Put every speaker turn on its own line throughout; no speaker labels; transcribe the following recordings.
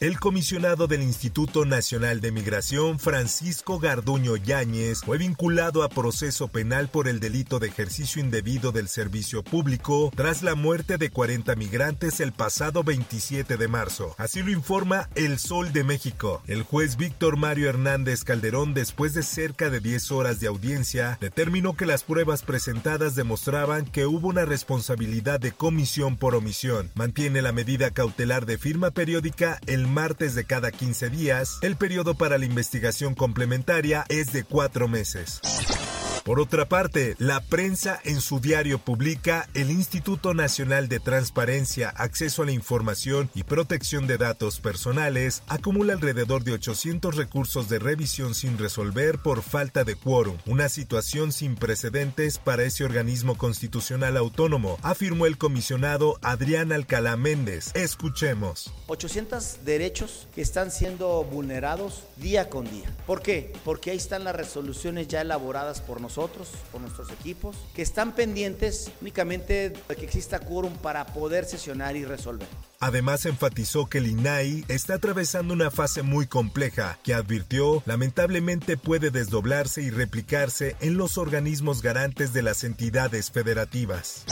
El comisionado del Instituto Nacional de Migración, Francisco Garduño Yáñez, fue vinculado a proceso penal por el delito de ejercicio indebido del servicio público tras la muerte de 40 migrantes el pasado 27 de marzo. Así lo informa El Sol de México. El juez Víctor Mario Hernández Calderón, después de cerca de 10 horas de audiencia, determinó que las pruebas presentadas demostraban que hubo una responsabilidad de comisión por omisión. Mantiene la medida cautelar de firma periódica el martes de cada 15 días, el periodo para la investigación complementaria es de cuatro meses. Por otra parte, la prensa en su diario publica el Instituto Nacional de Transparencia, Acceso a la Información y Protección de Datos Personales acumula alrededor de 800 recursos de revisión sin resolver por falta de quórum, una situación sin precedentes para ese organismo constitucional autónomo, afirmó el comisionado Adrián Alcalá Méndez. Escuchemos.
800 derechos que están siendo vulnerados día con día. ¿Por qué? Porque ahí están las resoluciones ya elaboradas por nosotros nosotros, por nuestros equipos, que están pendientes únicamente de que exista quórum para poder sesionar y resolver.
Además enfatizó que el INAI está atravesando una fase muy compleja que advirtió lamentablemente puede desdoblarse y replicarse en los organismos garantes de las entidades federativas.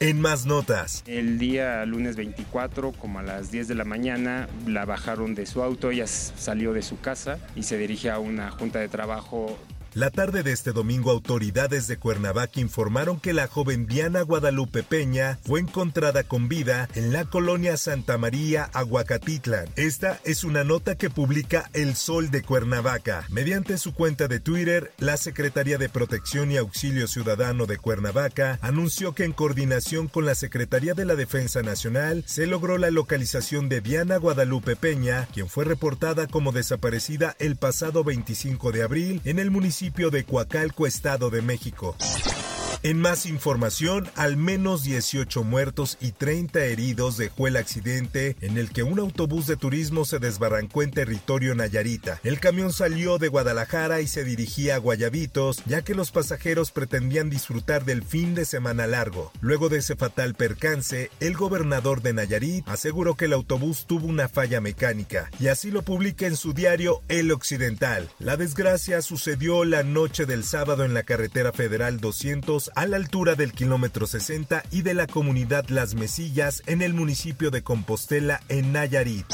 En más notas.
El día lunes 24, como a las 10 de la mañana, la bajaron de su auto, ella salió de su casa y se dirige a una junta de trabajo
la tarde de este domingo, autoridades de Cuernavaca informaron que la joven Diana Guadalupe Peña fue encontrada con vida en la colonia Santa María, Aguacatitlan. Esta es una nota que publica El Sol de Cuernavaca. Mediante su cuenta de Twitter, la Secretaría de Protección y Auxilio Ciudadano de Cuernavaca anunció que en coordinación con la Secretaría de la Defensa Nacional se logró la localización de Diana Guadalupe Peña, quien fue reportada como desaparecida el pasado 25 de abril en el municipio de Coacalco, Estado de México. En más información, al menos 18 muertos y 30 heridos dejó el accidente en el que un autobús de turismo se desbarrancó en territorio Nayarita. El camión salió de Guadalajara y se dirigía a Guayabitos, ya que los pasajeros pretendían disfrutar del fin de semana largo. Luego de ese fatal percance, el gobernador de Nayarit aseguró que el autobús tuvo una falla mecánica, y así lo publica en su diario El Occidental. La desgracia sucedió la noche del sábado en la carretera federal 200 a la altura del kilómetro 60 y de la comunidad Las Mesillas en el municipio de Compostela en Nayarit.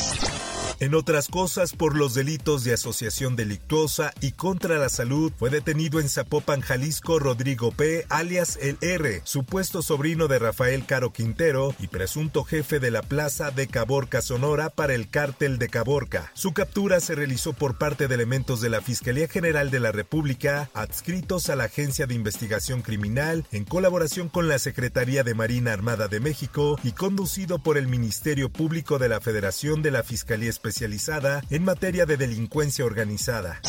En otras cosas, por los delitos de asociación delictuosa y contra la salud, fue detenido en Zapopan, Jalisco, Rodrigo P., alias El R., supuesto sobrino de Rafael Caro Quintero y presunto jefe de la plaza de Caborca, Sonora, para el cártel de Caborca. Su captura se realizó por parte de elementos de la Fiscalía General de la República, adscritos a la Agencia de Investigación Criminal, en colaboración con la Secretaría de Marina Armada de México y conducido por el Ministerio Público de la Federación de la Fiscalía Especial especializada en materia de delincuencia organizada.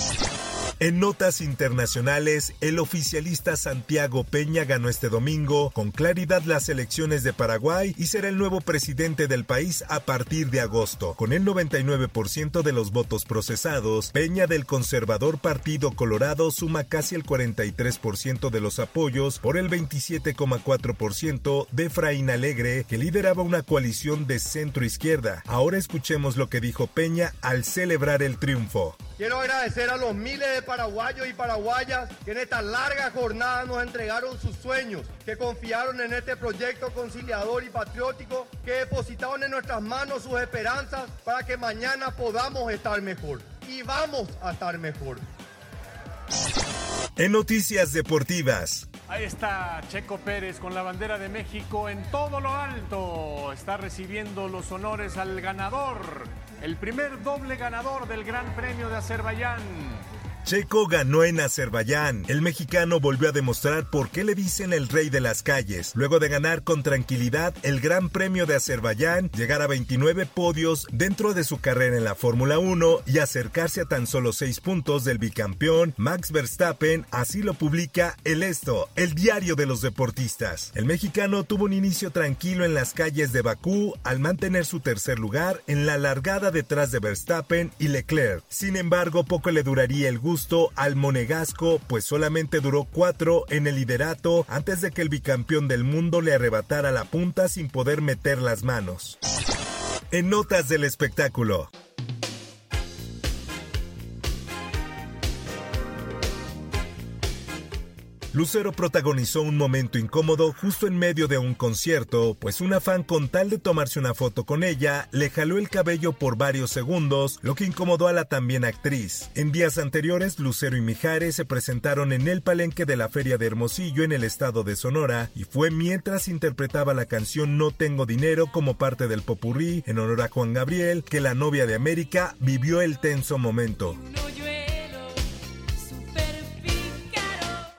En notas internacionales, el oficialista Santiago Peña ganó este domingo con claridad las elecciones de Paraguay y será el nuevo presidente del país a partir de agosto. Con el 99% de los votos procesados, Peña del conservador Partido Colorado suma casi el 43% de los apoyos por el 27,4% de Fraín Alegre, que lideraba una coalición de centro izquierda. Ahora escuchemos lo que dijo Peña al celebrar el triunfo.
Quiero agradecer a los miles de paraguayos y paraguayas que en esta larga jornada nos entregaron sus sueños, que confiaron en este proyecto conciliador y patriótico, que depositaron en nuestras manos sus esperanzas para que mañana podamos estar mejor. Y vamos a estar mejor.
En noticias deportivas.
Ahí está Checo Pérez con la bandera de México en todo lo alto. Está recibiendo los honores al ganador el primer doble ganador del Gran Premio de Azerbaiyán.
Checo ganó en Azerbaiyán. El mexicano volvió a demostrar por qué le dicen el rey de las calles. Luego de ganar con tranquilidad el Gran Premio de Azerbaiyán, llegar a 29 podios dentro de su carrera en la Fórmula 1 y acercarse a tan solo 6 puntos del bicampeón Max Verstappen, así lo publica El Esto, el diario de los deportistas. El mexicano tuvo un inicio tranquilo en las calles de Bakú al mantener su tercer lugar en la largada detrás de Verstappen y Leclerc. Sin embargo, poco le duraría el gusto al monegasco, pues solamente duró cuatro en el liderato antes de que el bicampeón del mundo le arrebatara la punta sin poder meter las manos. En notas del espectáculo. Lucero protagonizó un momento incómodo justo en medio de un concierto, pues una fan con tal de tomarse una foto con ella, le jaló el cabello por varios segundos, lo que incomodó a la también actriz. En días anteriores, Lucero y Mijares se presentaron en el palenque de la Feria de Hermosillo en el estado de Sonora, y fue mientras interpretaba la canción No tengo dinero como parte del popurrí en honor a Juan Gabriel que la novia de América vivió el tenso momento.